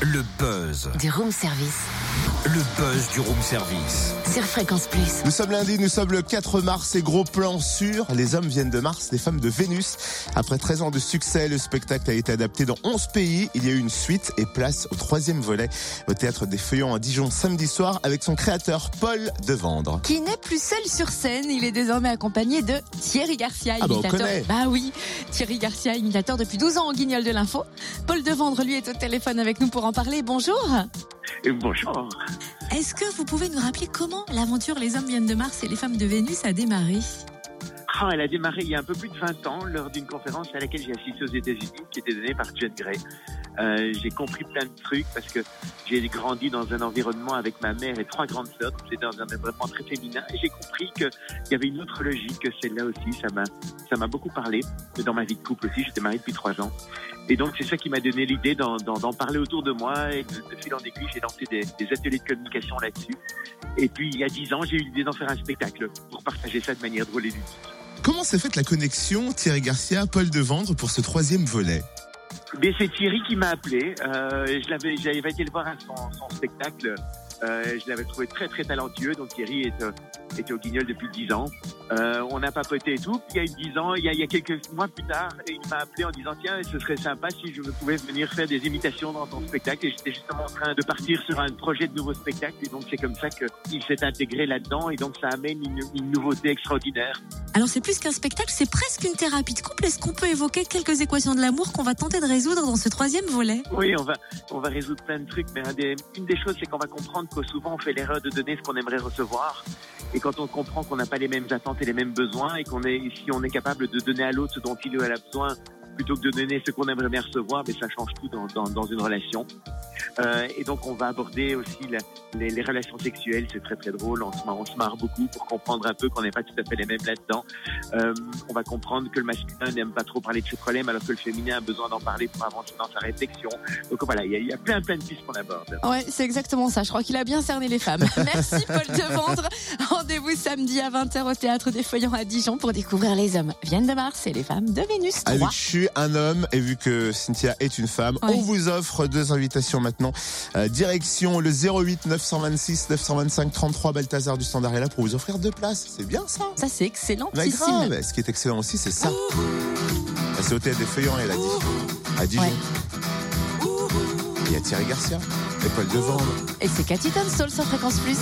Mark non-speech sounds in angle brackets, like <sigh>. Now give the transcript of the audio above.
Le buzz. Du room service. Le buzz du room service. Sur Fréquence Plus. Nous sommes lundi, nous sommes le 4 mars et gros plan sur Les hommes viennent de Mars, les femmes de Vénus. Après 13 ans de succès, le spectacle a été adapté dans 11 pays. Il y a eu une suite et place au troisième volet au théâtre des Feuillants à Dijon samedi soir avec son créateur Paul Devendre. Qui n'est plus seul sur scène, il est désormais accompagné de Thierry Garcia, Ah bah, on imitateur. connaît. bah oui, Thierry Garcia, imitateur depuis 12 ans au Guignol de l'Info. Paul Devendre, lui, est au téléphone avec nous pour en parler. Bonjour. Et bonjour. Est-ce que vous pouvez nous rappeler comment l'aventure Les hommes viennent de Mars et les femmes de Vénus a démarré? Ah, elle a démarré il y a un peu plus de 20 ans lors d'une conférence à laquelle j'ai assisté aux États-Unis qui était donnée par John Gray. Euh, j'ai compris plein de trucs parce que j'ai grandi dans un environnement avec ma mère et trois grandes sœurs. C'était dans un environnement très féminin et j'ai compris qu'il y avait une autre logique que celle-là aussi. Ça m'a, ça m'a beaucoup parlé. Dans ma vie de couple aussi, j'étais marié depuis trois ans. Et donc c'est ça qui m'a donné l'idée d'en parler autour de moi et de, de fil en aiguille, j'ai lancé des, des ateliers de communication là-dessus. Et puis il y a dix ans, j'ai eu l'idée d'en faire un spectacle pour partager ça de manière drôle et ludique. Comment s'est faite la connexion Thierry Garcia, Paul Devendre pour ce troisième volet? Mais c'est Thierry qui m'a appelé. Euh, je l'avais, j'avais été le voir à son, son spectacle. Euh, je l'avais trouvé très très talentueux. Donc Thierry est, euh, était au Guignol depuis 10 ans. Euh, on a papoté et tout. Il y a eu 10 ans, il y a, il y a quelques mois plus tard, il m'a appelé en disant tiens, ce serait sympa si je pouvais venir faire des imitations dans ton spectacle. Et j'étais justement en train de partir sur un projet de nouveau spectacle. Et donc c'est comme ça qu'il s'est intégré là-dedans. Et donc ça amène une, une nouveauté extraordinaire. Alors c'est plus qu'un spectacle, c'est presque une thérapie de couple. Est-ce qu'on peut évoquer quelques équations de l'amour qu'on va tenter de résoudre dans ce troisième volet? Oui, on va, on va résoudre plein de trucs, mais un des- une des choses, c'est qu'on va comprendre que souvent on fait l'erreur de donner ce qu'on aimerait recevoir. Et quand on comprend qu'on n'a pas les mêmes attentes et les mêmes besoins, et qu'on est, si on est capable de donner à l'autre ce dont il a besoin, plutôt que de donner ce qu'on aimerait bien recevoir, mais ça change tout dans, dans une relation. Euh, et donc on va aborder aussi la- les, les relations sexuelles, c'est très très drôle, on se, marre, on se marre beaucoup pour comprendre un peu qu'on n'est pas tout à fait les mêmes là-dedans. Euh, on va comprendre que le masculin n'aime pas trop parler de ses problèmes, alors que le féminin a besoin d'en parler pour avancer dans sa réflexion. Donc voilà, il y y a plein plein de pistes qu'on aborde. Ouais, c'est exactement ça. Je crois qu'il a bien cerné les femmes. <laughs> Merci Paul Devendre. Rendez-vous samedi à 20h au théâtre des Feuillants à Dijon pour découvrir les hommes viennent de Mars et les femmes de Vénus. Ah, vu 3. que je suis un homme et vu que Cynthia est une femme, Ouais. on vous offre deux invitations maintenant. Euh, direction le 08 926 925 33 Balthazar du Standard est là pour vous offrir deux places. C'est bien ça Ça c'est excellent. Bah, grave. Ce qui est excellent aussi, c'est ça. Bah, C'est au théâtre des Feuillants, elle a dit. À Dijon. Ouais. Il y a Thierry Garcia et Paul Devendre. Et c'est Cathy Tunstall sur Fréquence Plus.